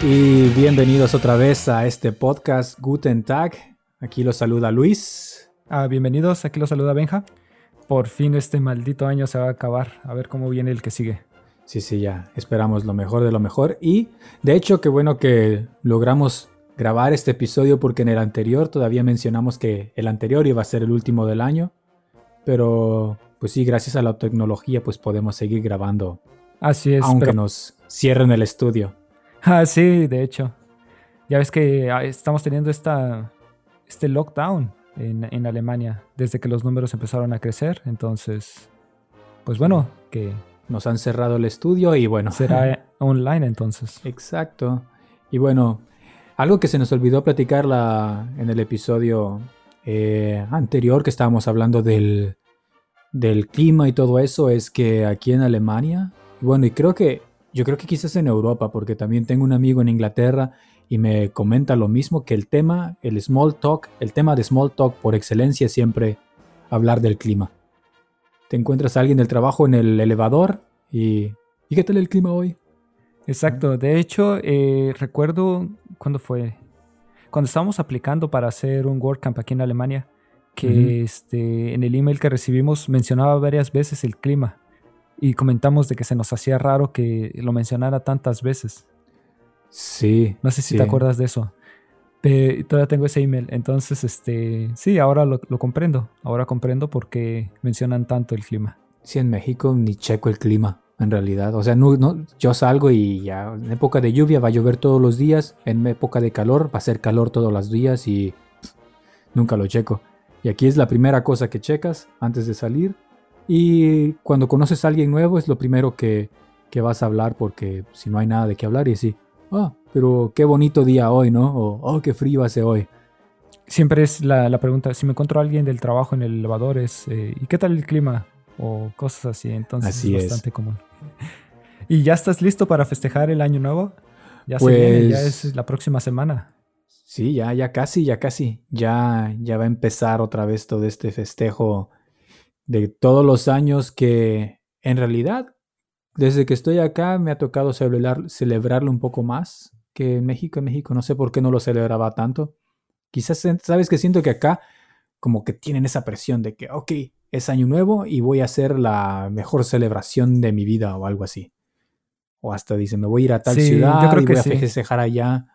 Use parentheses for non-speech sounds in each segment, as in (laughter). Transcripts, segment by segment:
Y bienvenidos otra vez a este podcast Guten Tag. Aquí los saluda Luis. Ah, bienvenidos, aquí los saluda Benja. Por fin este maldito año se va a acabar. A ver cómo viene el que sigue. Sí, sí, ya. Esperamos lo mejor de lo mejor. Y de hecho, qué bueno que logramos grabar este episodio porque en el anterior todavía mencionamos que el anterior iba a ser el último del año. Pero pues sí, gracias a la tecnología pues podemos seguir grabando. Así es. Aunque nos cierren el estudio. Ah, sí, de hecho. Ya ves que ah, estamos teniendo esta, este lockdown en, en Alemania desde que los números empezaron a crecer. Entonces, pues bueno, que... Nos han cerrado el estudio y bueno. Será (laughs) (laughs) online entonces. Exacto. Y bueno, algo que se nos olvidó platicar la, en el episodio eh, anterior que estábamos hablando del, del clima y todo eso es que aquí en Alemania, bueno, y creo que yo creo que quizás en Europa, porque también tengo un amigo en Inglaterra y me comenta lo mismo, que el tema, el small talk, el tema de small talk por excelencia es siempre hablar del clima. Te encuentras a alguien del trabajo en el elevador y ¿y qué tal el clima hoy? Exacto, de hecho eh, recuerdo cuando fue, cuando estábamos aplicando para hacer un WordCamp aquí en Alemania, que este, en el email que recibimos mencionaba varias veces el clima y comentamos de que se nos hacía raro que lo mencionara tantas veces. Sí. No sé si te acuerdas de eso. Pero todavía tengo ese email. Entonces, este, sí, ahora lo, comprendo. Ahora comprendo por qué mencionan tanto el clima. Sí, en México ni checo el clima, en realidad. O sea, no, no, yo salgo y ya en época de lluvia va a llover todos los días. En época de calor va a ser calor todos los días y nunca lo checo. Y aquí es la primera cosa que checas antes de salir. Y cuando conoces a alguien nuevo es lo primero que, que vas a hablar porque si no hay nada de qué hablar y así ah, pero qué bonito día hoy, ¿no? O, oh, qué frío hace hoy. Siempre es la, pregunta, si me encuentro a alguien del trabajo en el elevador, es, eh, ¿y qué tal el clima? O cosas así, entonces es bastante común. (laughs) ¿Y ya estás listo para festejar el año nuevo? Ya se viene, ya pues es la próxima semana. Sí, ya, ya casi, ya casi. Ya, ya va a empezar otra vez todo este festejo de todos los años que en realidad desde que estoy acá me ha tocado celebrar, celebrarlo un poco más que en México. En México no sé por qué no lo celebraba tanto. Quizás, sabes que siento que acá como que tienen esa presión de que, ok, es año nuevo y voy a hacer la mejor celebración de mi vida o algo así. O hasta dicen, me voy a ir a tal ciudad y voy a festejar allá.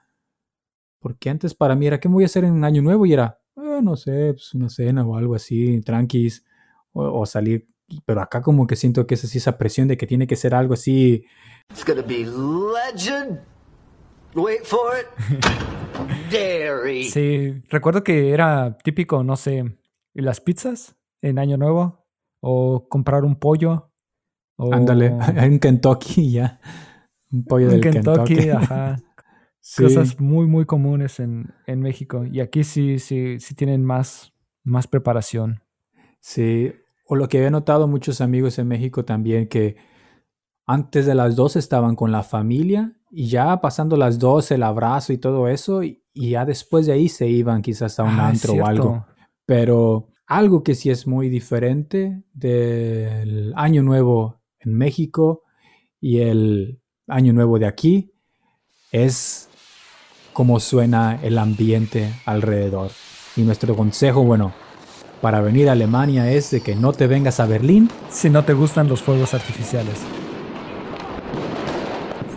Porque antes para mí era, ¿qué voy a hacer en un año nuevo? Y era, eh, no sé, pues una cena o algo así, tranquis, o salir pero acá como que siento que es así esa presión de que tiene que ser algo así. It's gonna be legend. Wait for it. (laughs) Dairy. Sí, recuerdo que era típico, no sé, las pizzas en Año Nuevo o comprar un pollo. O... Ándale, (laughs) en Kentucky ya. Un pollo del Kentucky. Kentucky. ajá. (laughs) Cosas muy, muy comunes en, en, México. Y aquí sí, sí, sí tienen más, más preparación. Sí, o lo que había notado muchos amigos en México también, que antes de las 12 estaban con la familia y ya pasando las 12 el abrazo y todo eso, y, ya después de ahí se iban quizás a un ah, antro o algo. Pero algo que sí es muy diferente del año nuevo en México y el año nuevo de aquí es cómo suena el ambiente alrededor. Y nuestro consejo, bueno, para venir a Alemania es de que no te vengas a Berlín. Si no te gustan los fuegos artificiales.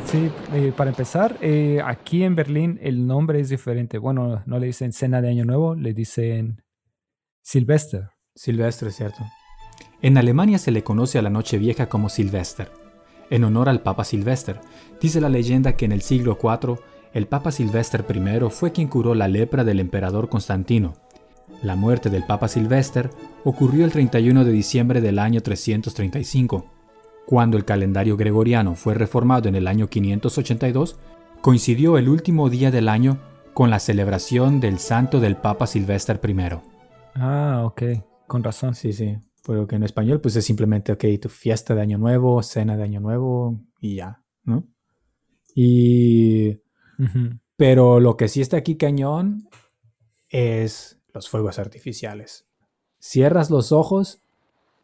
Sí, eh, para empezar, eh, aquí en Berlín el nombre es diferente. Bueno, no le dicen cena de Año Nuevo, le dicen Silvester. Silvestre, cierto. En Alemania se le conoce a la noche vieja como Silvester, en honor al Papa Silvester. Dice la leyenda que en el siglo IV, el Papa Silvester I fue quien curó la lepra del emperador Constantino la muerte del Papa Silvester ocurrió el 31 de diciembre del año 335. Cuando el calendario gregoriano fue reformado en el año 582, coincidió el último día del año con la celebración del santo del Papa Silvester I. Ah, ok, con razón. Sí, sí, pero que en español pues es simplemente, ok, tu fiesta de Año Nuevo, cena de Año Nuevo y ya, ¿no? Y... Pero lo que sí está aquí cañón es los fuegos artificiales. Cierras los ojos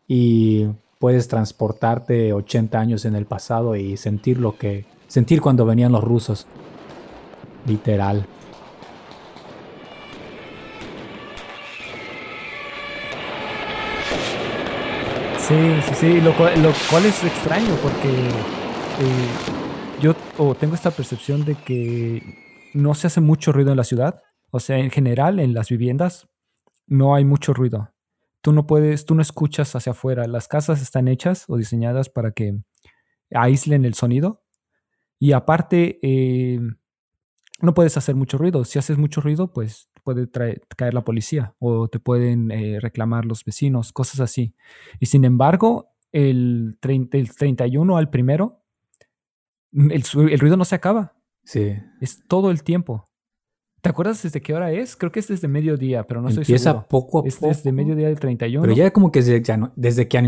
y puedes transportarte 80 años en el pasado y sentir lo que sentir cuando venían los rusos. Literal. Sí, sí, sí, lo cual, es extraño porque eh, yo tengo esta percepción de que no se hace mucho ruido en la ciudad. O sea, en general, en las viviendas no hay mucho ruido. Tú no puedes, tú no escuchas hacia afuera. Las casas están hechas o diseñadas para que aíslen el sonido. Y aparte, eh, no puedes hacer mucho ruido. Si haces mucho ruido, pues puede caer la policía o te pueden eh, reclamar los vecinos, cosas así. Y sin embargo, el, 31 al primero, el, ruido no se acaba. Sí. Es todo el tiempo. ¿Te acuerdas desde qué hora es? Creo que es desde mediodía, pero no estoy seguro. Empieza poco a poco. Es desde mediodía del 31. Pero ya como que desde, desde, que,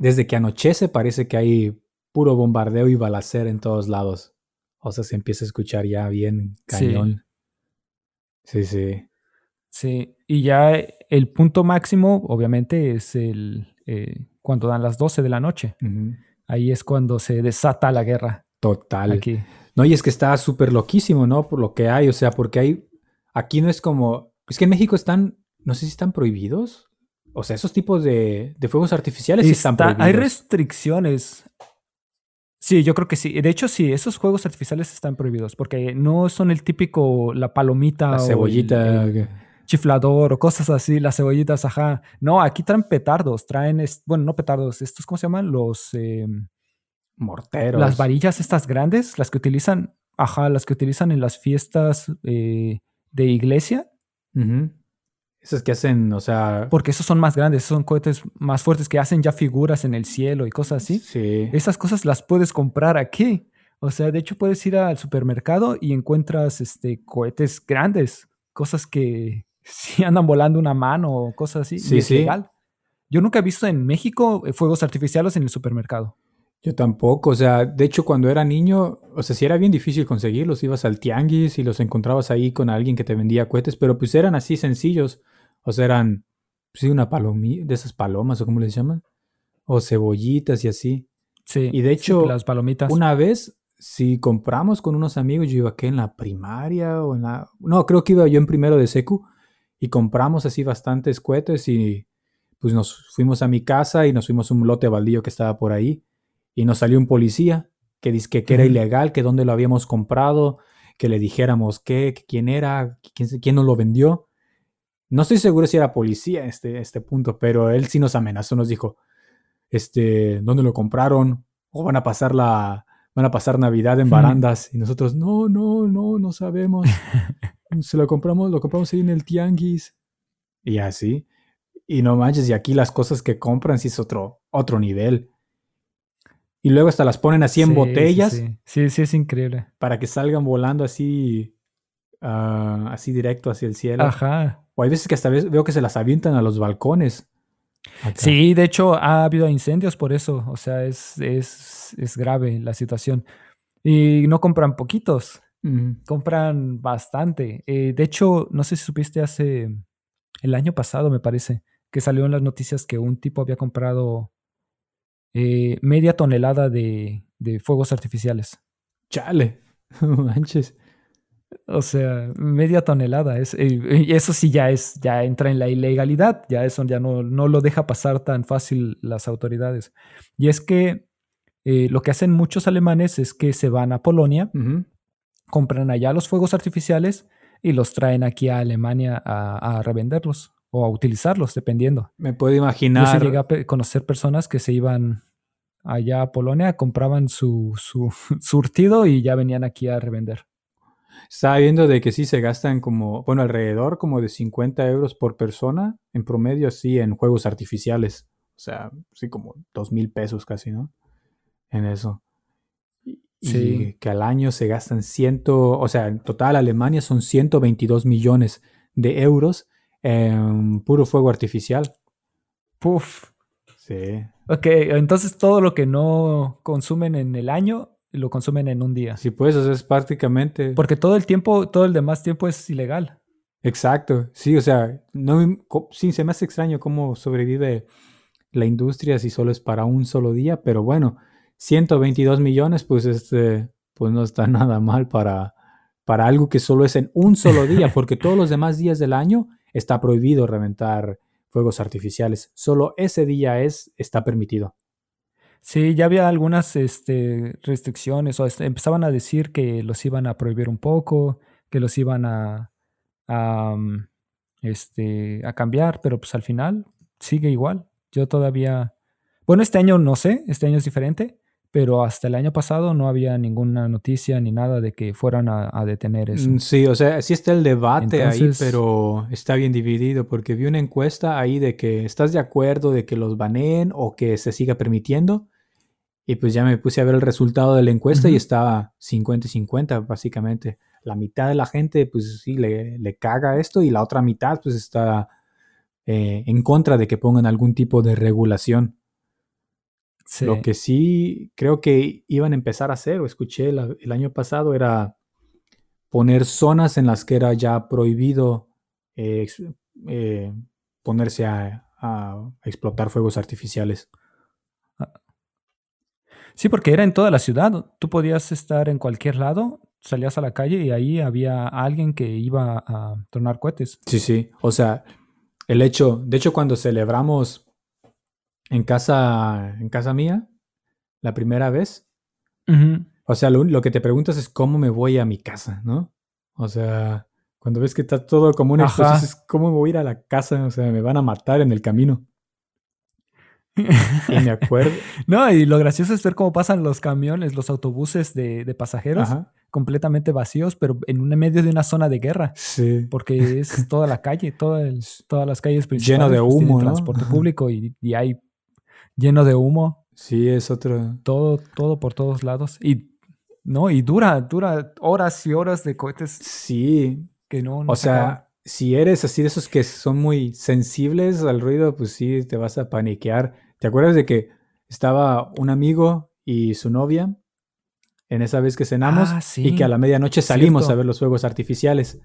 desde que anochece parece que hay puro bombardeo y balacera en todos lados. O sea, se empieza a escuchar ya bien cañón. Sí, sí. Sí, y ya el punto máximo, obviamente, es el eh, cuando dan las 12 de la noche. Ahí es cuando se desata la guerra. Total. Aquí. No, y es que está súper loquísimo, ¿no? Por lo que hay, o sea, porque hay, aquí no es como, es que en México están, no sé si están prohibidos. O sea, esos tipos de, de fuegos artificiales están prohibidos. Hay restricciones. Sí, yo creo que sí. De hecho, sí, esos juegos artificiales están prohibidos porque no son el típico, la palomita. La cebollita. chiflador o cosas así, las cebollitas, ajá. No, aquí traen petardos, traen, bueno, no petardos, estos, ¿cómo se llaman? Los... Em, Morteros. Las varillas estas grandes, las que utilizan, ajá, las que utilizan en las fiestas eh, de iglesia. Esas que hacen, o sea. Porque esos son más grandes, son cohetes más fuertes que hacen ya figuras en el cielo y cosas así. Sí. Esas cosas las puedes comprar aquí. O sea, de hecho puedes ir al supermercado y encuentras este, cohetes grandes, cosas que (laughs) sí andan volando una mano o cosas así. Sí, es legal. Yo nunca he visto en México eh, fuegos artificiales en el supermercado. Yo tampoco, o sea, de hecho cuando era niño, o sea, sí era bien difícil conseguirlos, ibas al tianguis y los encontrabas ahí con alguien que te vendía cohetes, pero pues eran así sencillos. O sea, eran, pues, sí, una palomita, de esas palomas, o cómo les llaman, o cebollitas y así. Sí. Y de hecho, las palomitas. una vez, si compramos con unos amigos, yo iba aquí en la primaria o en la... No, creo que iba yo en primero de secu y compramos así bastantes cohetes y pues nos fuimos a mi casa y nos fuimos a un lote baldío que estaba por ahí y nos salió un policía que dice que, era ilegal, que dónde lo habíamos comprado, que le dijéramos qué, quién era, quién, quién nos lo vendió. No estoy seguro si era policía este, este punto, pero él sí nos amenazó, nos dijo, este, ¿dónde lo compraron? O van a pasar la, van a pasar Navidad en barandas. Y nosotros, no, no, no, no sabemos. (laughs) Se lo compramos, lo compramos ahí en el tianguis. Y así. Y no manches, y aquí las cosas que compran sí es otro, otro nivel. Y luego hasta las ponen así en botellas. Sí, sí. es increíble. Para que salgan volando así, ah, así directo hacia el cielo. Ajá. O hay veces que hasta veo que se las avientan a los balcones. Sí, de hecho ha habido incendios por eso. O sea, es, es, grave la situación. Y no compran poquitos, compran bastante. Eh, de hecho, no sé si supiste hace el año pasado, me parece, que salió en las noticias que un tipo había comprado eh, media tonelada de, de fuegos artificiales. Chale, (laughs) manches. O sea, media tonelada. Es, y eso sí ya es, ya entra en la ilegalidad. Ya eso ya no, no lo deja pasar tan fácil las autoridades. Y es que eh, lo que hacen muchos alemanes es que se van a Polonia, compran allá los fuegos artificiales y los traen aquí a Alemania a, revenderlos o a utilizarlos, dependiendo. Me puedo imaginar. Yo se llega a conocer personas que se iban allá a Polonia, compraban su, su (laughs) surtido y ya venían aquí a revender. Estaba viendo de que sí se gastan como, bueno, alrededor como de 50 euros por persona en promedio, sí, en juegos artificiales. O sea, sí, como dos mil pesos casi, ¿no? En eso. Y que al año se gastan ciento, o sea, en total Alemania son 122 millones de euros en puro fuego artificial. Puf. Sí. Ok, entonces todo lo que no consumen en el año lo consumen en un día. Sí, pues, eso es prácticamente. Porque todo el tiempo, todo el demás tiempo es ilegal. Exacto, sí, o sea, no, sí, se me hace extraño cómo sobrevive la industria si solo es para un solo día, pero bueno, 122 millones, pues este, pues no está (laughs) nada mal para, para algo que solo es en un solo día, (laughs) porque todos los demás días del año está prohibido reventar fuegos artificiales. Solo ese día es, está permitido. Sí, ya había algunas este, restricciones o empezaban a decir que los iban a prohibir un poco, que los iban a, mm, este, a cambiar, pero pues al final sigue igual. Yo todavía, bueno, este año no sé, este año es diferente, pero hasta el año pasado no había ninguna noticia ni nada de que fueran a, detener eso. Mm, sí, o sea, sí está el debate ahí, pero está bien dividido porque vi una encuesta ahí de que estás de acuerdo de que los baneen o que se siga permitiendo. Y pues ya me puse a ver el resultado de la encuesta y estaba 50 y 50 básicamente. La mitad de la gente pues sí le, le caga esto y la otra mitad pues está eh, en contra de que pongan algún tipo de regulación. Lo que sí creo que iban a empezar a hacer, o escuché el año pasado, era poner zonas en las que era ya prohibido eh, eh, ponerse a, explotar fuegos artificiales. Ah. Sí, porque era en toda la ciudad. Tú podías estar en cualquier lado, salías a la calle y ahí había alguien que iba a tornar cohetes. Sí, sí. O sea, el hecho, de hecho, cuando celebramos en casa, en casa mía, la primera vez. O sea, lo, que te preguntas es cómo me voy a mi casa, ¿no? O sea, cuando ves que está todo como una es ¿cómo me voy a ir a la casa? O sea, me van a matar en el camino. (laughs) y me acuerdo. No, y lo gracioso es ver cómo pasan los camiones, los autobuses de, pasajeros completamente vacíos, pero en medio de una zona de guerra. Sí. Porque es toda la calle, (laughs) todas las calles principales. Lleno de pues, humo, Transporte público y, y, hay lleno de humo. Sí, es otro. Todo, todo por todos lados. Y no, y dura, dura horas y horas de cohetes. Sí. Que no. o sea, si eres así de esos que son muy sensibles al ruido, pues sí, te vas a paniquear. ¿Te acuerdas de que estaba un amigo y su novia en esa vez que cenamos ah, y que a la medianoche salimos a ver los fuegos artificiales?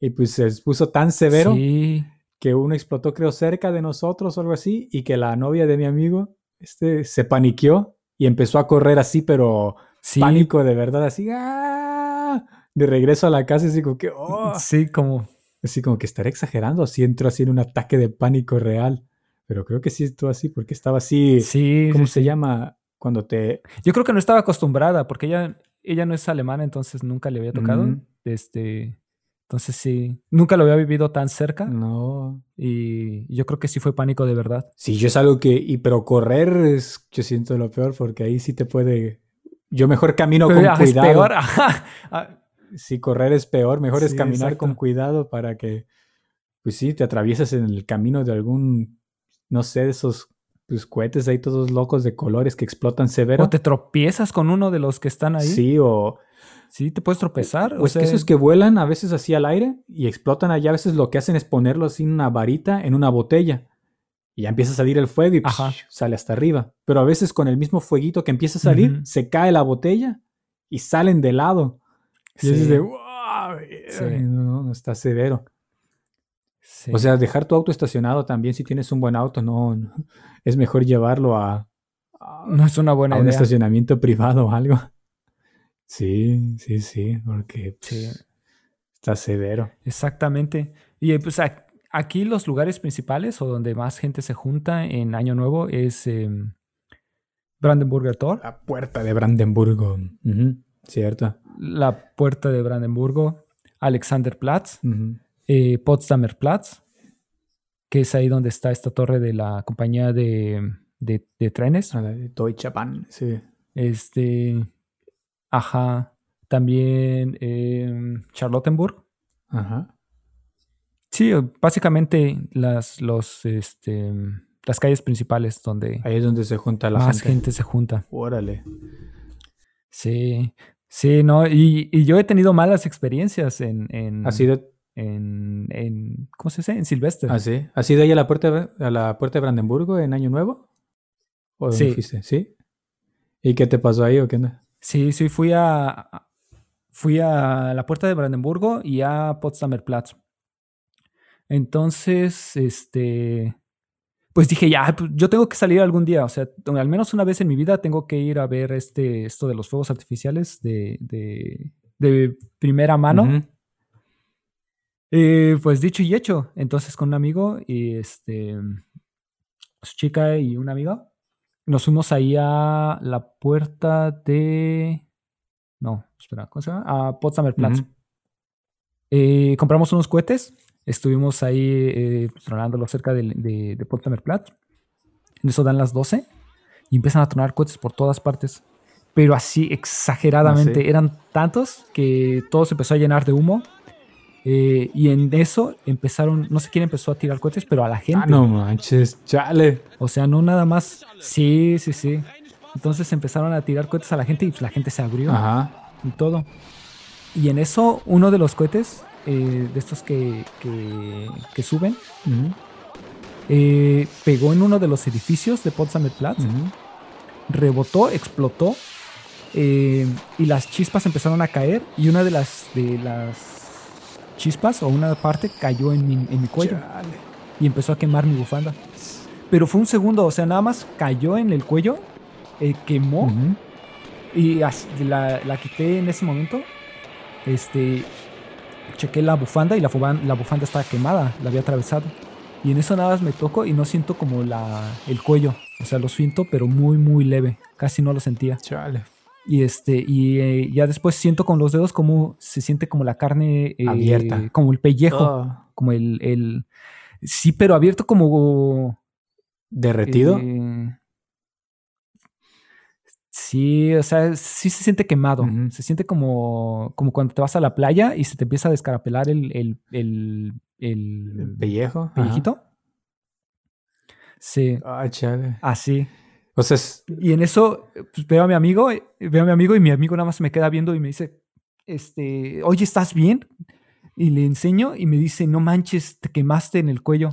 Y pues se puso tan severo sí que uno explotó creo cerca de nosotros o algo así y que la novia de mi amigo este, se paniqueó y empezó a correr así, pero pánico de verdad, así, ¡ah! de regreso a la casa, así como que, oh. sí, como, así como que estaré exagerando, así entró así en un ataque de pánico real, pero creo que sí estuvo así porque estaba así, sí, ¿cómo se llama? Cuando te... Yo creo que no estaba acostumbrada porque ella, ella no es alemana, entonces nunca le había tocado, este, entonces sí, nunca lo había vivido tan cerca. No. Y yo creo que sí fue pánico de verdad. Sí, yo es algo que, y, pero correr es, yo siento lo peor porque ahí sí te puede, yo mejor camino con cuidado. Es peor. (laughs) sí, correr es peor, mejor es caminar con cuidado para que, pues sí, te atraviesas en el camino de algún, no sé, de esos pues, cohetes ahí todos locos de colores que explotan severo. O te tropiezas con uno de los que están ahí. Sí, o Sí, te puedes tropezar. Pues que esos que vuelan a veces así al aire y explotan allá, a veces lo que hacen es ponerlo así en una varita, en una botella. Y ya empieza a salir el fuego y sale hasta arriba. Pero a veces con el mismo fueguito que empieza a salir, se cae la botella y salen de lado. Y es de, wow, no, está severo. O sea, dejar tu auto estacionado también, si tienes un buen auto, no, es mejor llevarlo a, no es una buena un estacionamiento privado o algo. Sí, sí, sí, porque pues, está severo. Exactamente. Y pues aquí los lugares principales o donde más gente se junta en Año Nuevo es eh, Brandenburger Tor. La puerta de Brandenburgo, cierto. La puerta de Brandenburgo, Alexanderplatz, eh, Potsdamer Platz, que es ahí donde está esta torre de la compañía de, de, trenes. La de Deutsche Bahn, sí. Este, Ajá. También eh, Charlottenburg. Ajá. Sí, básicamente las, los, este, las calles principales donde... Ahí es donde se junta la más gente. se junta. Órale. Sí, sí, no, y, yo he tenido malas experiencias en... en ¿Ha sido? En, en, ¿cómo se dice? En Silvestre. ¿Ah, sí? ¿Has ido ahí a la puerta, a la puerta de Brandenburgo en Año Nuevo? ¿O sí. ¿Sí? ¿Y qué te pasó ahí o qué no? Sí, sí, fui a, fui a la puerta de Brandenburgo y a Potsdamer Platz. Entonces, este, pues dije, ya, pues, yo tengo que salir algún día, o sea, al menos una vez en mi vida tengo que ir a ver este, esto de los fuegos artificiales de, de primera mano. Eh, pues dicho y hecho. Entonces con un amigo y este su chica y un amigo nos fuimos ahí a la puerta de no, espera, ¿cómo se llama? A Potsdamer Platz. Eh, compramos unos cohetes, estuvimos ahí eh, tronándolo cerca de, de Potsdamer Platz. En eso dan las 12 y empiezan a tronar cohetes por todas partes. Pero así exageradamente. ¿Ah, sí? Eran tantos que todo se empezó a llenar de humo. Eh, y en eso empezaron, no sé quién empezó a tirar cohetes, pero a la gente. Ah, no manches, chale. O sea, no nada más. Sí, sí, sí. Entonces empezaron a tirar cohetes a la gente y pues la gente se abrió Ajá. y todo. Y en eso, uno de los cohetes, eh, de estos que, que, que suben, eh, pegó en uno de los edificios de Potsdamer Platz, rebotó, explotó, eh, y las chispas empezaron a caer, y una de las, de las chispas, o una parte, cayó en mi, en mi cuello, Chale. y empezó a quemar mi bufanda. Pero fue un segundo, o sea, nada más cayó en el cuello, eh, quemó. Y la, la quité en ese momento. Este. Chequé la bufanda y la, la bufanda estaba quemada, la había atravesado. Y en eso nada más me toco y no siento como la, el cuello. O sea, lo siento, pero muy, muy leve. Casi no lo sentía. Chale. Y este, y eh, ya después siento con los dedos como se siente como la carne eh, Abierta. Como el pellejo. Oh, Como el, el. Sí, pero abierto como. ¿Derretido? Eh, sí, o sea, sí se siente quemado. Se siente como, como cuando te vas a la playa y se te empieza a descarapelar el, el, el, el ¿El pellejo? Ajá. pellejito. Sí, Ah, chale. así. O sea, es- Y en eso pues, veo a mi amigo, eh, veo a mi amigo y mi amigo nada más me queda viendo y me dice, este, oye, ¿estás bien? Y le enseño y me dice, no manches, te quemaste en el cuello.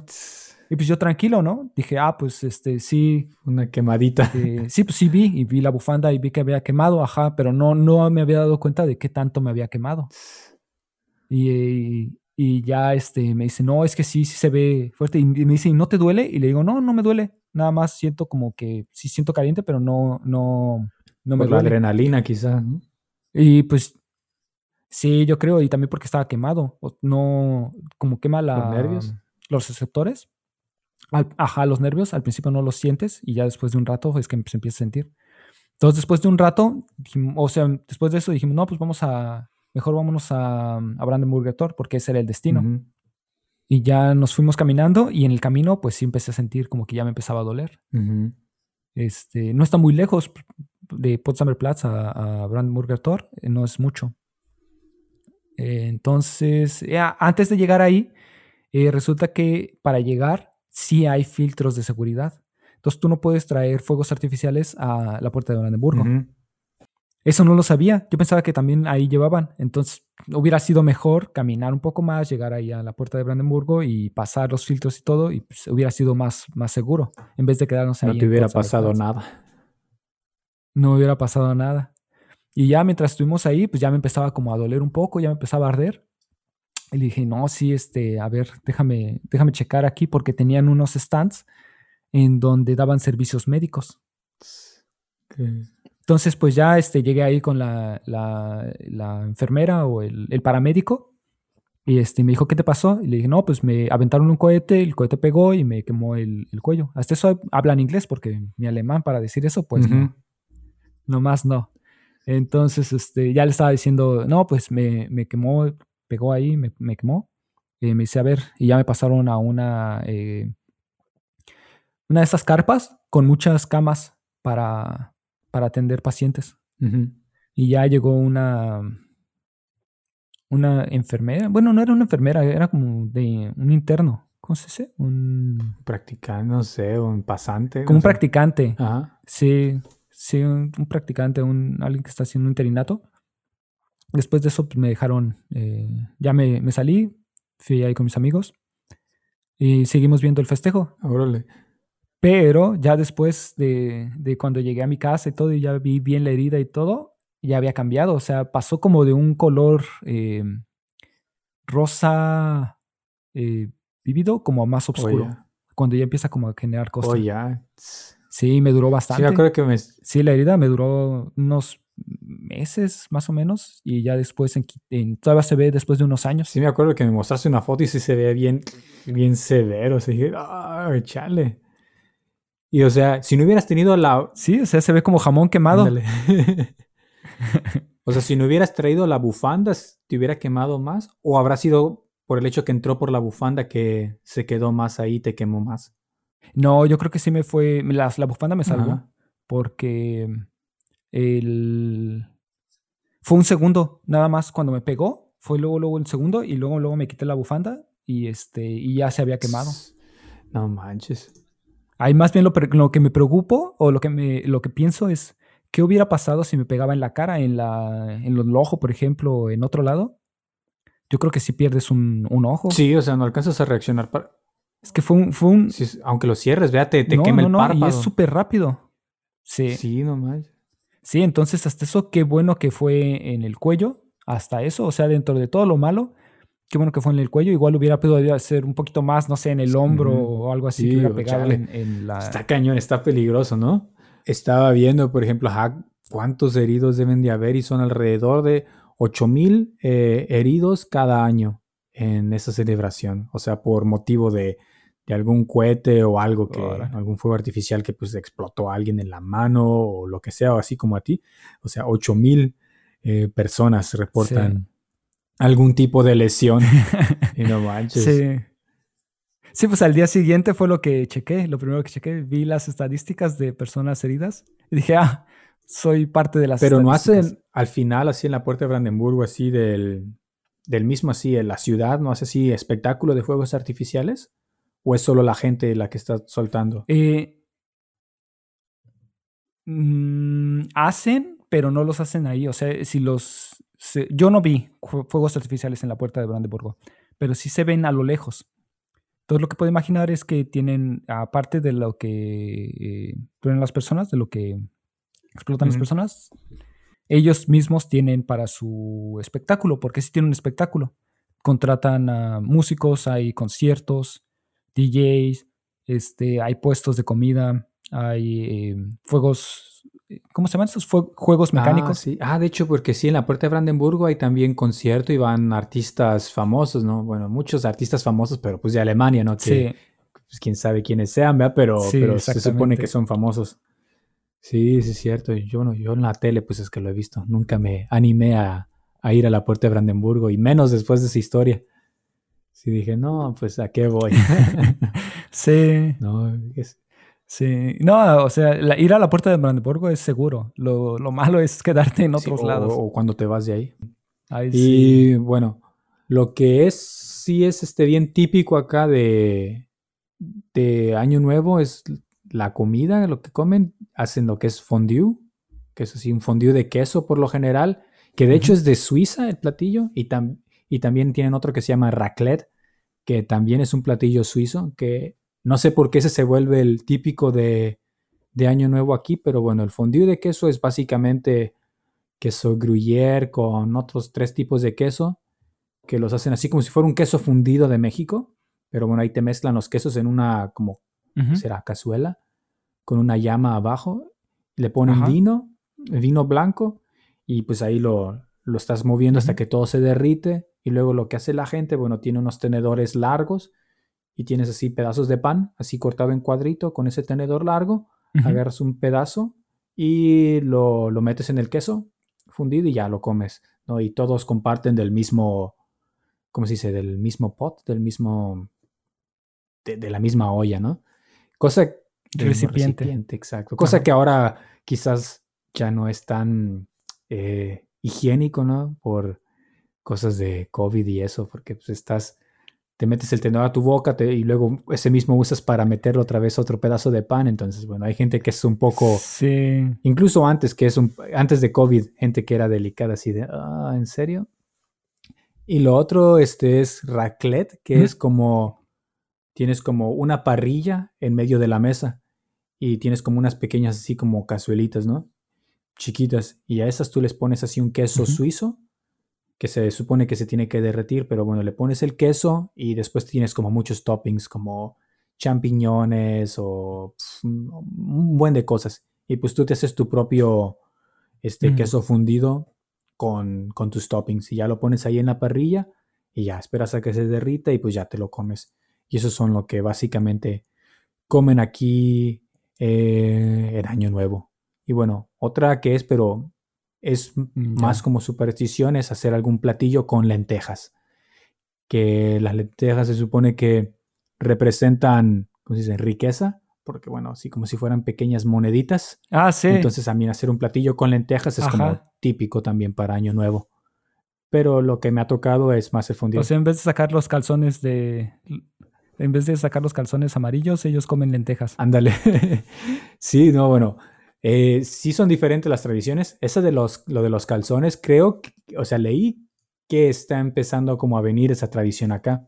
Y pues yo tranquilo, ¿no? Dije, ah, pues este, sí, una quemadita. Eh, sí, pues sí vi y vi la bufanda y vi que había quemado, ajá, pero no, no me había dado cuenta de qué tanto me había quemado. Y, eh, y ya este, me dice, no, es que sí, sí se ve fuerte. Y me dice, ¿y no te duele? Y le digo, no, no me duele. Nada más siento como que sí siento caliente, pero no, no, no me Por la duele. adrenalina, quizás. ¿no? Y pues sí, yo creo, y también porque estaba quemado. No, como quema la, ¿Los nervios? Los receptores. Al- ajá, los nervios. Al principio no los sientes y ya después de un rato es que se empieza a sentir. Entonces, después de un rato, dijimos- o sea, después de eso dijimos, no, pues vamos a, mejor vámonos a, a Brandenburger Tor porque ese era el destino. Ujú. Y ya nos fuimos caminando y en el camino, pues sí empecé a sentir como que ya me empezaba a doler. Este, no está muy lejos de Potsdamer Platz a, a Brandenburger Tor, eh, no es mucho. Eh, entonces, ya, antes de llegar ahí, eh, resulta que para llegar sí hay filtros de seguridad. Entonces tú no puedes traer fuegos artificiales a la puerta de Brandenburgo. Eso no lo sabía. Yo pensaba que también ahí llevaban. Entonces hubiera sido mejor caminar un poco más, llegar ahí a la puerta de Brandenburgo y pasar los filtros y todo, y pues, hubiera sido más, más seguro en vez de quedarnos ahí. No te hubiera pasado nada. no hubiera pasado nada. Y ya mientras estuvimos ahí, pues ya me empezaba como a doler un poco, ya me empezaba a arder. Y le dije, no, sí, este, a ver, déjame, déjame checar aquí porque tenían unos stands en donde daban servicios médicos. Entonces, pues ya este, llegué ahí con la, la- la enfermera o el, el paramédico y este, me dijo, ¿qué te pasó? Y le dije, no, pues me aventaron un cohete, el cohete pegó y me quemó el, el cuello. Hasta eso hablan inglés porque mi alemán para decir eso, pues Ujú. no. Nomás no. Entonces, este, ya le estaba diciendo, no, pues me, me quemó, pegó ahí, me, me quemó. Y me dice, a ver, y ya me pasaron a una, eh, una de estas carpas con muchas camas para, para atender pacientes. Ujú. Y ya llegó una, una enfermera. Bueno, no era una enfermera, era como de un interno. ¿Cómo se dice? Un, Practicante, no sé, un pasante. como no un sé. practicante. Ajá. Sí, sí, un, un practicante, un, alguien que está haciendo un interinato. Después de eso, pues, me dejaron, eh, ya me, me salí, fui ahí con mis amigos y seguimos viendo el festejo. Órale. Pero ya después de, de cuando llegué a mi casa y todo, y ya vi bien la herida y todo, ya había cambiado. O sea, pasó como de un color eh, rosa eh, vívido como a más oscuro. Oye. Cuando ya empieza como a generar cosas. Oh, ya. Sí, me duró Sí, bastante. me acuerdo que me. Sí, la herida me duró unos meses más o menos y ya después en, todavía se ve después de unos años. Sí, me acuerdo que me mostraste una foto y sí se ve bien, bien severo. O sea, dije, ah, chale. Y o sea, si no hubieras tenido la... Sí, o sea, se ve como jamón quemado. (laughs) o sea, si no hubieras traído la bufanda, ¿te hubiera quemado más? ¿O habrá sido por el hecho que entró por la bufanda que se quedó más ahí, te quemó más? No, yo creo que sí me fue... La, la bufanda me salvó. Porque el... Fue un segundo, nada más cuando me pegó. Fue luego, luego un segundo y luego, luego me quité la bufanda y, este, y ya se había quemado. No manches. Ahí más bien lo, lo, que me preocupo o lo que, me, lo que pienso es qué hubiera pasado si me pegaba en la cara, en, la, en el ojo, por ejemplo, o en otro lado. Yo creo que si pierdes un, un, ojo. Sí, o sea, no alcanzas a reaccionar. Para... Es que fue un... Fue un... aunque lo cierres, véate, te, quema el párpado. Y es súper rápido. Sí. Sí, no manches. Sí, entonces hasta eso, qué bueno que fue en el cuello. Hasta eso, o sea, dentro de todo lo malo, qué bueno que fue en el cuello. Igual hubiera podido ser un poquito más, no sé, en el hombro o algo así que hubiera pegado en, la. Está cañón, está peligroso, ¿no? Estaba viendo, por ejemplo, cuántos heridos deben de haber y son alrededor de 8000 eh, heridos cada año en esa celebración. O sea, por motivo de, algún cohete o algo que, algún fuego artificial que pues explotó a alguien en la mano o lo que sea, o así como a ti. O sea, 8000 eh, personas reportan algún tipo de lesión. (laughs) y no manches. Sí. Sí, pues al día siguiente fue lo que chequé, lo primero que chequé, vi las estadísticas de personas heridas y dije, ah, soy parte de las Pero no hacen al final, así en la puerta de Brandenburgo, así del, del mismo, así en la ciudad, ¿no hace así espectáculo de fuegos artificiales? ¿O es solo la gente la que está soltando? Eh, mm, hacen, pero no los hacen ahí. O sea, si los yo no vi fuegos artificiales en la puerta de Brandeburgo, pero sí se ven a lo lejos. Entonces lo que puedo imaginar es que tienen, aparte de lo que eh, las personas, de lo que explotan las personas, ellos mismos tienen para su espectáculo, porque sí tienen un espectáculo. Contratan a músicos, hay conciertos, DJs, este, hay puestos de comida, hay eh, fuegos ¿Cómo se llaman esos juegos mecánicos? Ah, sí. ah, de hecho, porque sí, en la puerta de Brandenburgo hay también concierto y van artistas famosos, ¿no? Bueno, muchos artistas famosos, pero pues de Alemania, ¿no? sí. Pues quién sabe quiénes sean, ¿verdad? Pero, pero se supone que son famosos. Sí, sí es cierto. Yo, no, yo en la tele, pues es que lo he visto. Nunca me animé a, ir a la puerta de Brandenburgo y menos después de esa historia. Sí, dije, no, pues a qué voy. (laughs) sí. (laughs) No, es, Sí, no, o sea, ir a la puerta de Brandeburgo es seguro. Lo, malo es quedarte en otros lados. O cuando te vas de ahí. y bueno, lo que es, sí es este bien típico acá de, de Año Nuevo es la comida, lo que comen. Hacen lo que es fondue, que es así un fondue de queso por lo general, que de hecho es de Suiza el platillo. Y, y también tienen otro que se llama raclette, que también es un platillo suizo, que no sé por qué ese se vuelve el típico de, Año Nuevo aquí, pero bueno, el fondue de queso es básicamente queso gruyère con otros tres tipos de queso que los hacen así como si fuera un queso fundido de México, pero bueno, ahí te mezclan los quesos en una como será cazuela con una llama abajo, le ponen vino, vino blanco y pues ahí lo, lo estás moviendo hasta que todo se derrite y luego lo que hace la gente, bueno, tiene unos tenedores largos y tienes así pedazos de pan, así cortado en cuadrito con ese tenedor largo, agarras un pedazo y lo, metes en el queso fundido y ya lo comes, ¿no? Y todos comparten del mismo, ¿cómo se dice? Del mismo pot, del mismo, de, la misma olla, ¿no? Cosa... Recipiente. exacto. Cosa que ahora quizás ya no es tan eh, higiénico, ¿no? Por cosas de COVID y eso, porque pues estás te metes el tenedor a tu boca y luego ese mismo usas para meterlo otra vez otro pedazo de pan. Entonces, bueno, hay gente que es un poco... Sí. Incluso antes, que es un, antes de COVID, gente que era delicada así de, ah, ¿en serio? Y lo otro este, es raclette, que es como, tienes como una parrilla en medio de la mesa y tienes como unas pequeñas así como cazuelitas, ¿no? Chiquitas. Y a esas tú les pones así un queso suizo que se supone que se tiene que derretir, pero bueno, le pones el queso y después tienes como muchos toppings como champiñones o un buen de cosas. Y pues tú te haces tu propio este Mm. queso fundido con, con tus toppings y ya lo pones ahí en la parrilla y ya esperas a que se derrita y pues ya te lo comes. Y eso son lo que básicamente comen aquí eh, en Año Nuevo. Y bueno, otra que es, pero es más como superstición, es hacer algún platillo con lentejas. Que las lentejas se supone que representan, ¿cómo se dice? Riqueza, porque bueno, así como si fueran pequeñas moneditas. Ah, sí. Entonces a mí hacer un platillo con lentejas es como típico también para Año Nuevo. Pero lo que me ha tocado es más el fundido. o sea, en vez de sacar los calzones de. En vez de sacar los calzones amarillos, ellos comen lentejas. Ándale. (laughs) sí, no, bueno. Eh, sí son diferentes las tradiciones. Esa de los, lo de los calzones, creo, que- o sea, leí que está empezando como a venir esa tradición acá.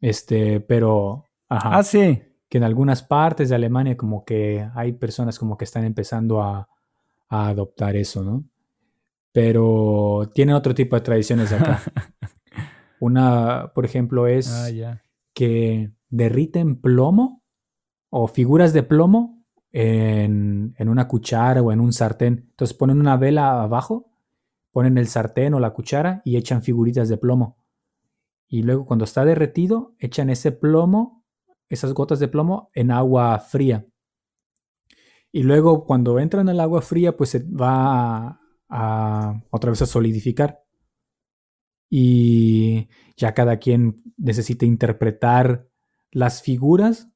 Este, pero, ajá, Ah, sí. que en algunas partes de Alemania como que hay personas como que están empezando a, a adoptar eso, ¿no? Pero tienen otro tipo de tradiciones acá. (laughs) Una, por ejemplo, es Ah, ya. que derriten plomo o figuras de plomo en, una cuchara o en un sartén. Entonces ponen una vela abajo, ponen el sartén o la cuchara y echan figuritas de plomo. Y luego cuando está derretido, echan ese plomo, esas gotas de plomo, en agua fría. Y luego cuando entra en el agua fría, pues se va a, a- otra vez a solidificar. Y ya cada quien necesita interpretar las figuras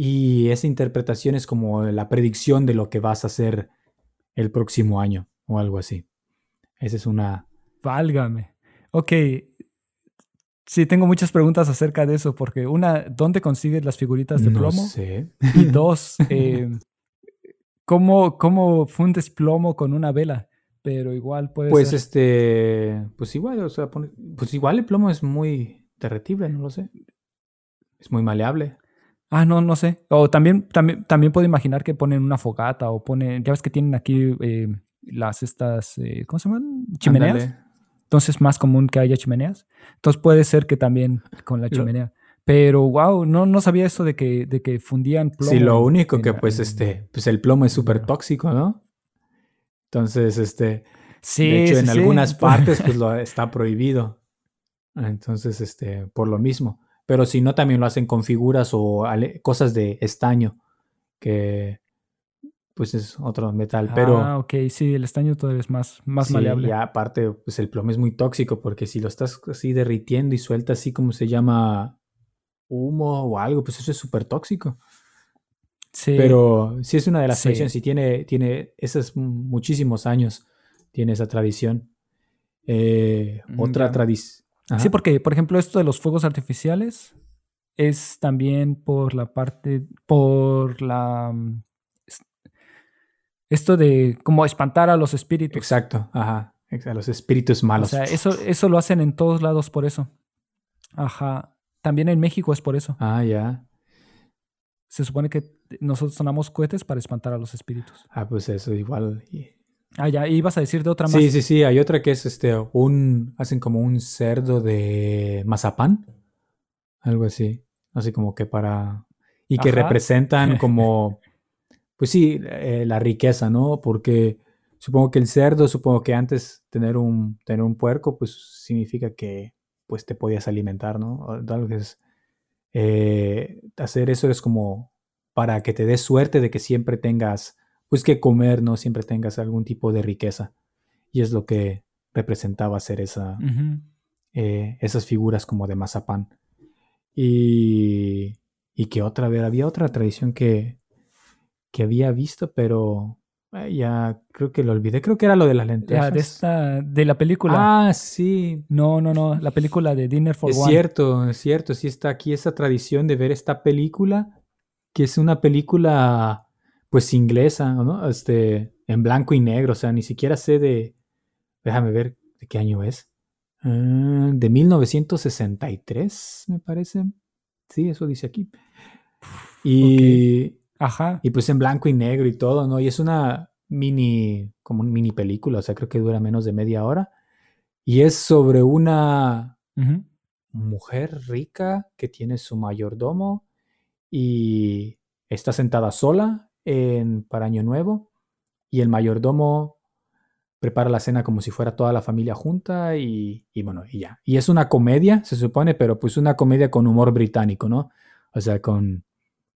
y esa interpretación es como la predicción de lo que vas a hacer el próximo año o algo así. Esa es una... Válgame. Ok. Sí, tengo muchas preguntas acerca de eso, porque una, ¿dónde consigues las figuritas de no plomo? sé. Y (laughs) dos, eh, ¿cómo, ¿cómo fundes plomo con una vela? Pero igual puede Pues ser. este, pues igual, o sea, pone- pues igual el plomo es muy derretible, no lo sé. Es muy maleable. Ah, no, no sé. O también, también, también puedo imaginar que ponen una fogata o ponen, ya ves que tienen aquí eh, las estas, eh, ¿cómo se llaman? Chimeneas. Ándale. Entonces es más común que haya chimeneas. Entonces puede ser que también con la chimenea. Pero wow, no, no sabía eso de que, de que fundían plomo. Sí, lo único que la- pues en- este, pues el plomo es súper tóxico, ¿no? Entonces, este, Sí, de hecho sí, en sí. algunas partes pues (laughs) lo está prohibido. Entonces, este, por lo mismo. Pero si no, también lo hacen con figuras o cosas de estaño, que pues es otro metal. Pero Ah, ok, sí, el estaño todavía es más, más sí, maleable. y aparte, pues el plomo es muy tóxico porque si lo estás así derritiendo y suelta así como se llama humo o algo, pues eso es súper tóxico. Sí, Pero sí es una de las Sí. tradiciones y tiene, tiene esos muchísimos años, tiene esa tradición. Eh, Mm, otra ya. Sí, porque, por ejemplo, esto de los fuegos artificiales es también por la parte, por la... mm, es- Esto de como espantar a los espíritus. Exacto, ajá. A los espíritus O malos. sea, eso, eso lo hacen en todos lados por eso. Ajá. También en México es por eso. Ah, ya. Se supone que nosotros sonamos cohetes para espantar a los espíritus. Ah, pues eso igual. Ah, ya, ibas a decir de otra más. Sí, sí, sí. Hay otra que es este, un, hacen como un cerdo de mazapán. Algo así. Así como que para. Y que Ajá. representan (laughs) como. Pues sí, eh, la riqueza, ¿no? Porque supongo que el cerdo, supongo que antes tener un, tener un puerco, pues significa que pues te podías alimentar, ¿no? O Tal vez eh, hacer eso es como para que te des suerte de que siempre tengas, pues que comer, ¿no? Siempre tengas algún tipo de riqueza. Y es lo que representaba hacer esa, eh, esas figuras como de mazapán. Y, y que otra vez, había otra tradición que, que había visto, pero eh, ya creo que lo olvidé. Creo que era lo de las lentejas. La de esta, de la película. Ah, sí. No, no, no. La película de Dinner for Es One. cierto, es cierto. Sí está aquí esa tradición de ver esta película, que es una película, pues inglesa, ¿no? Este, en blanco y negro. O sea, ni siquiera sé de. Déjame ver de qué año es. Ah, de 1963, me parece. Sí, eso dice aquí. Y, Ajá. y pues en blanco y negro y todo, ¿no? Y es una mini, como una mini película, o sea, creo que dura menos de media hora. Y es sobre una mujer rica que tiene su mayordomo y está sentada sola en, para Año Nuevo y el mayordomo prepara la cena como si fuera toda la familia junta y, y, bueno, y ya. Y es una comedia, se supone, pero pues una comedia con humor británico, ¿no? O sea, con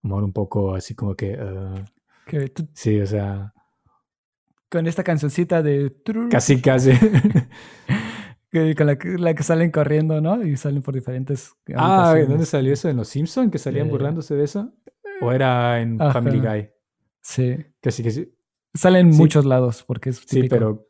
humor un poco así como que... Uh, sí, o sea... Con esta cancioncita de... Casi, casi. (laughs) con la, que salen corriendo, ¿no? Y salen por diferentes... Ah, ¿dónde salió eso? ¿En Los Simpsons? ¿Que salían burlándose de eso? ¿O era en Family Guy? Sí. Que sí, que sí. Salen en muchos lados porque es Sí, pero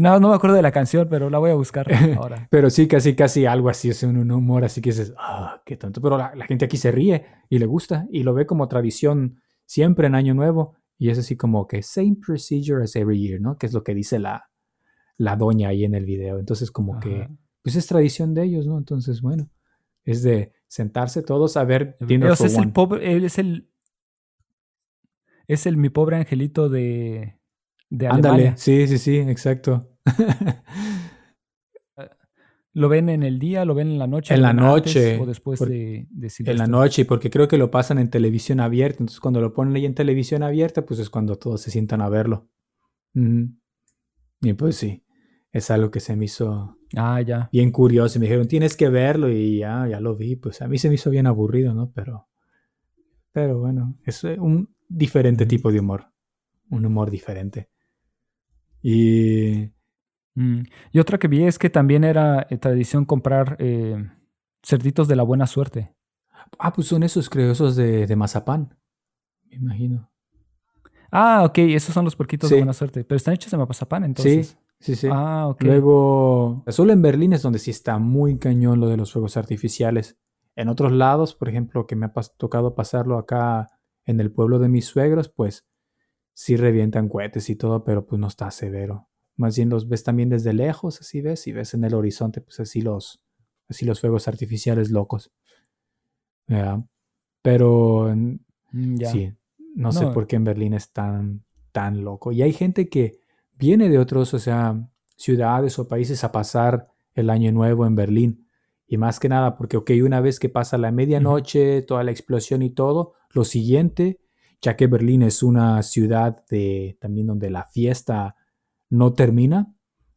no, no me acuerdo de la canción, pero la voy a buscar (laughs) ahora. pero sí, casi, casi algo así, es un, humor así que dices, ah, qué tonto. Pero la, gente aquí se ríe y le gusta y lo ve como tradición siempre en Año Nuevo. Y es así como que same procedure as every year, ¿no? Que es lo que dice la, la doña ahí en el video. Entonces, como que, pues es tradición de ellos, ¿no? Entonces, bueno, es de sentarse todos a ver Dinner for es El pobre, él es el. Es el mi pobre angelito de de Ándale, sí, sí, sí, exacto. (laughs) ¿Lo ven en el día, lo ven en la noche? En la noche. o después de, de En la noche, porque creo que lo pasan en televisión abierta. Entonces, cuando lo ponen ahí en televisión abierta, pues es cuando todos se sientan a verlo. Y pues sí, es algo que se me hizo ah, ya. bien curioso. Y me dijeron, tienes que verlo. Y ya, ya lo vi. Pues a mí se me hizo bien aburrido, ¿no? Pero, pero bueno, es un diferente tipo de humor. Un humor diferente. Y, mm, y otra que vi es que también era eh, tradición comprar eh, cerditos de la buena suerte. Ah, pues son esos, creo, esos de, de mazapán, me imagino. Ah, ok, esos son los porquitos de buena suerte. Pero están hechos de mazapán, entonces. Sí, sí, sí. Ah, ok. Luego, solo en Berlín es donde sí está muy cañón lo de los fuegos artificiales. En otros lados, por ejemplo, que me ha tocado pasarlo acá en el pueblo de mis suegros, pues sí revientan cohetes y todo, pero pues no está severo. Más bien los ves también desde lejos, así ves, y ves en el horizonte, pues así los, así los fuegos artificiales locos. Pero mm, sí, no, sé por qué en Berlín es tan, tan loco. Y hay gente que viene de otros, o sea, ciudades o países a pasar el año nuevo en Berlín. Y más que nada, porque, ok, una vez que pasa la medianoche, toda la explosión y todo, lo siguiente ya que Berlín es una ciudad de, también donde la fiesta no termina.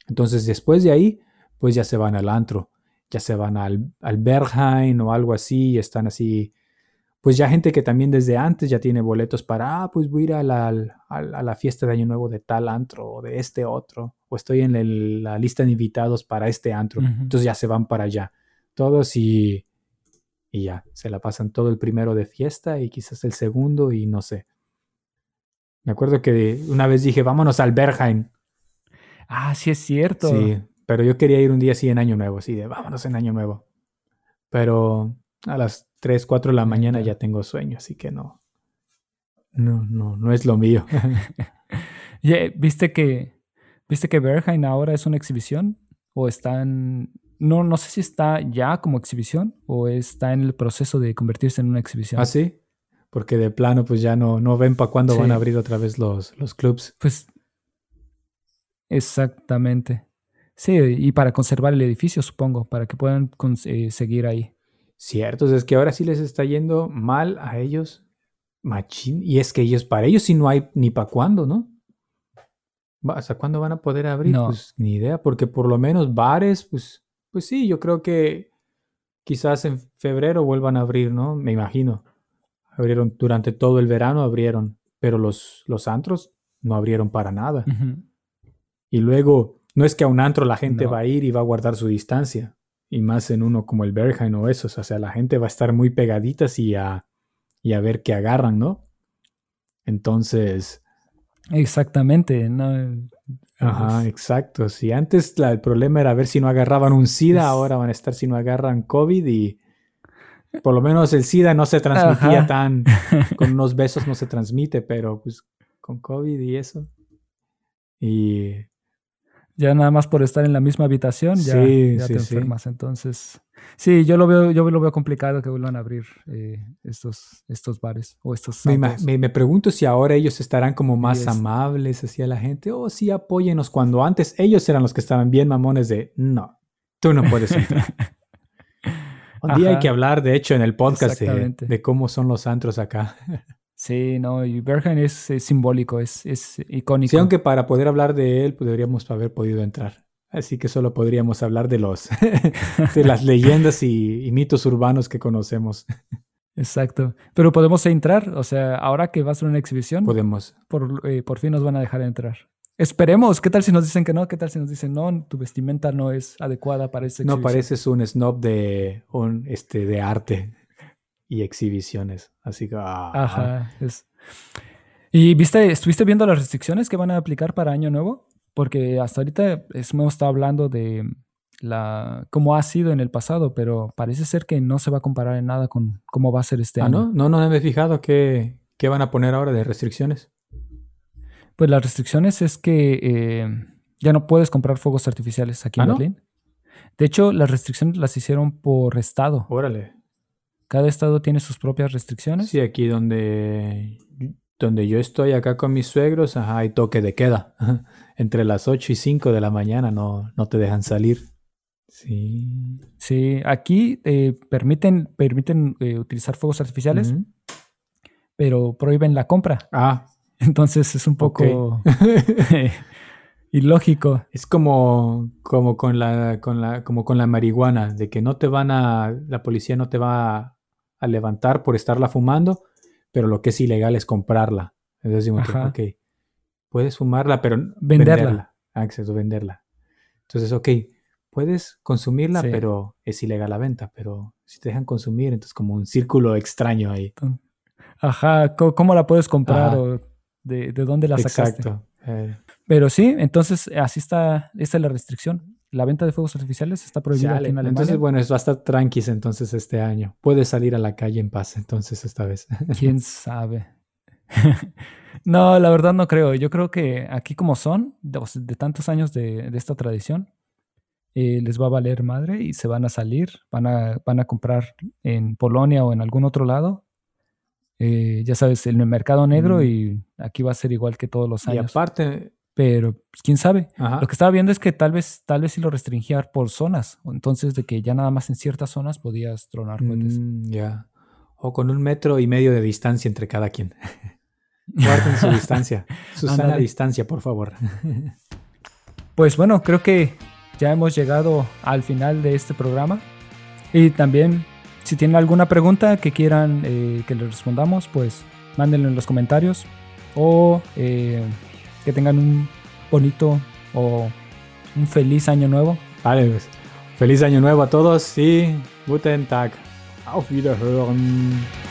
Entonces después de ahí, pues ya se van al antro, ya se van al, al Berghain o algo así, están así, pues ya gente que también desde antes ya tiene boletos para, ah, pues voy a ir a la, a la fiesta de Año Nuevo de tal antro o de este otro, o estoy en la lista de invitados para este antro, entonces ya se van para allá. Todos y y ya, se la pasan todo el primero de fiesta y quizás el segundo y no sé. Me acuerdo que una vez dije, vámonos al Berghain. Ah, sí es cierto. Sí, pero yo quería ir un día así en Año Nuevo, así de, vámonos en Año Nuevo. Pero a las 3, 4 de la mañana ya tengo sueño, así que no. No, no, no es lo mío. (laughs) ¿Viste que, ¿Viste que Berghain ahora es una exhibición? ¿O están no, no sé si está ya como exhibición o está en el proceso de convertirse en una exhibición. Ah, sí. Porque de plano, pues ya no, no ven para cuándo van a abrir otra vez los, los clubs. Pues exactamente. Sí, y para conservar el edificio, supongo, para que puedan eh, seguir ahí. Cierto, es que ahora sí les está yendo mal a ellos. Machín. Y es que ellos, para ellos sí no hay ni para cuándo, ¿no? ¿Hasta cuándo van a poder abrir? Pues ni idea, porque por lo menos bares, pues pues sí, yo creo que quizás en febrero vuelvan a abrir, ¿no? Me imagino. Abrieron durante todo el verano, abrieron, pero los, los antros no abrieron para nada. Y luego, no es que a un antro la gente va a ir y va a guardar su distancia, y más en uno como el Berghain o esos, o sea, la gente va a estar muy pegaditas y a, y a ver qué agarran, ¿no? Entonces... Exactamente, no, Ajá, exacto. Si antes el problema era ver si no agarraban un SIDA, ahora van a estar si no agarran COVID y por lo menos el SIDA no se transmitía tan, (laughs) con unos besos no se transmite, pero pues con COVID y eso. Y ya nada más por estar en la misma habitación ya, te enfermas. Entonces, sí, yo lo veo, yo lo veo complicado que vuelvan a abrir eh, estos, estos bares o estos. Me, me, pregunto si ahora ellos estarán como más amables hacia la gente o si apóyenos cuando antes ellos eran los que estaban bien mamones de no, tú no puedes entrar. (laughs) Un día hay que hablar, de hecho, en el podcast de, de, cómo son los antros acá. Sí, no, y Bergen es, simbólico, es, es, icónico. Sí, aunque para poder hablar de él podríamos pues, haber podido entrar. Así que solo podríamos hablar de los (laughs) de las leyendas y, mitos urbanos que conocemos. Exacto. Pero podemos entrar, o sea, ahora que va a ser una exhibición, podemos. Por, eh, por fin nos van a dejar entrar. Esperemos. ¿Qué tal si nos dicen que no? ¿Qué tal si nos dicen no? Tu vestimenta no es adecuada para esa exhibición. No pareces un snob de un este de arte y exhibiciones. Así que. Ah, Ajá. ¿Y viste, estuviste viendo las restricciones que van a aplicar para Año Nuevo? Porque hasta ahorita hemos estado hablando de la cómo ha sido en el pasado, pero parece ser que no se va a comparar en nada con cómo va a ser este ah, año. ¿no? No, no me he fijado qué, qué van a poner ahora de restricciones. Pues las restricciones es que eh, ya no puedes comprar fuegos artificiales aquí en ¿Ah, Berlín. De hecho, las restricciones las hicieron por estado. Órale. Cada estado tiene sus propias restricciones. Sí, aquí donde, donde yo estoy acá con mis suegros, hay toque de queda. (laughs) Entre las 8 y 5 de la mañana no, no te dejan salir. Sí. Sí, aquí eh, permiten, permiten eh, utilizar fuegos artificiales, pero prohíben la compra. Ah. (laughs) Entonces es un poco (laughs) ilógico. Es como, como, con la, con la, como con la marihuana, de que no te van a, la policía no te va a levantar por estarla fumando, pero lo que es ilegal es comprarla. Entonces decimos, ok, puedes fumarla, pero venderla. venderla. Ah, venderla. Entonces, ok, puedes consumirla, pero es ilegal la venta, pero si te dejan consumir, entonces como un círculo extraño ahí. Ajá, ¿cómo, la puedes comprar o de, dónde la sacaste? Exacto. Eh. Pero sí, entonces así está, esta es la restricción la venta de fuegos artificiales está prohibida aquí en Alemania. Entonces, bueno, es va a estar tranquis entonces este año. Puedes salir a la calle en paz entonces esta vez. (laughs) ¿Quién sabe? (laughs) no, la verdad no creo. Yo creo que aquí como son, de, tantos años de, esta tradición, eh, les va a valer madre y se van a salir, van a, van a comprar en Polonia o en algún otro lado. Eh, ya sabes, en el mercado negro y aquí va a ser igual que todos los años. Y aparte, pero pues, quién sabe. Lo que estaba viendo es que tal vez, tal vez sí lo restringía por zonas. Entonces, de que ya nada más en ciertas zonas podías tronar cohetes. Mm, ya. O con un metro y medio de distancia entre cada quien. (laughs) Guarden su distancia. (laughs) Su sana distancia, por favor. (laughs) pues bueno, creo que ya hemos llegado al final de este programa. Y también, si tienen alguna pregunta que quieran eh, que les respondamos, pues mándenlo en los comentarios. O eh, que tengan un bonito o un feliz año nuevo. Pues, feliz año nuevo a todos y guten Tag. Auf Wiederhören.